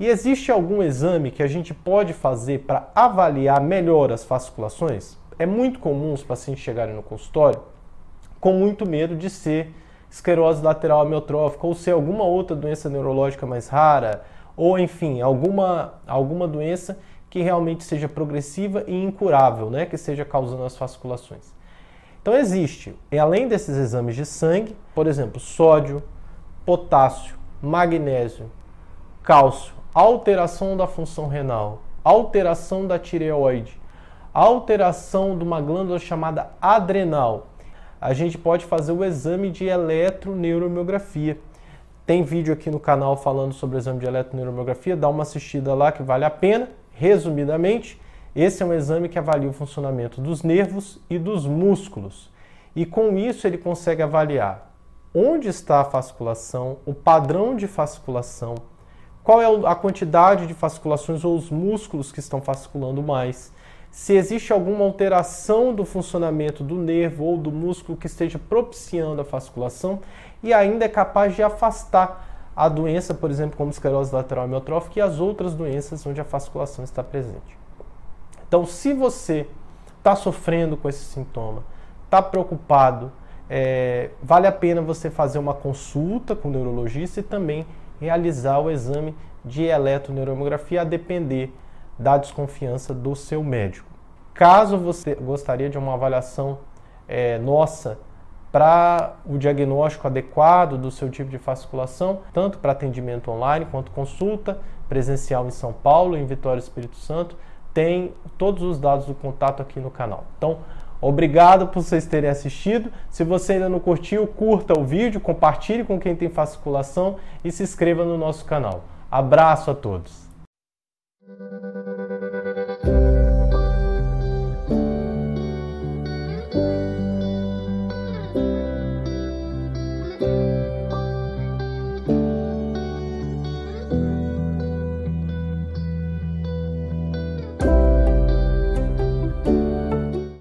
E existe algum exame que a gente pode fazer para avaliar melhor as fasciculações? É muito comum os pacientes chegarem no consultório com muito medo de ser esclerose lateral amiotrófica ou ser alguma outra doença neurológica mais rara, ou enfim, alguma, alguma doença que realmente seja progressiva e incurável, né, que esteja causando as fasciculações. Então existe, e além desses exames de sangue, por exemplo, sódio, potássio, magnésio, cálcio, alteração da função renal, alteração da tireoide, alteração de uma glândula chamada adrenal, a gente pode fazer o exame de eletroneuromiografia. Tem vídeo aqui no canal falando sobre o exame de eletroneuromiografia, dá uma assistida lá que vale a pena. Resumidamente, esse é um exame que avalia o funcionamento dos nervos e dos músculos. E com isso ele consegue avaliar onde está a fasciculação, o padrão de fasciculação, qual é a quantidade de fasciculações ou os músculos que estão fasciculando mais, se existe alguma alteração do funcionamento do nervo ou do músculo que esteja propiciando a fasciculação e ainda é capaz de afastar a doença, por exemplo, como esclerose lateral amiotrófica e as outras doenças onde a fasciculação está presente. Então, se você está sofrendo com esse sintoma, está preocupado, é, vale a pena você fazer uma consulta com o neurologista e também realizar o exame de eletroneuromiografia a depender da desconfiança do seu médico. Caso você gostaria de uma avaliação é, nossa para o diagnóstico adequado do seu tipo de fasciculação, tanto para atendimento online quanto consulta presencial em São Paulo, em Vitória Espírito Santo, tem todos os dados do contato aqui no canal. Então, obrigado por vocês terem assistido. Se você ainda não curtiu, curta o vídeo, compartilhe com quem tem fasciculação e se inscreva no nosso canal. Abraço a todos.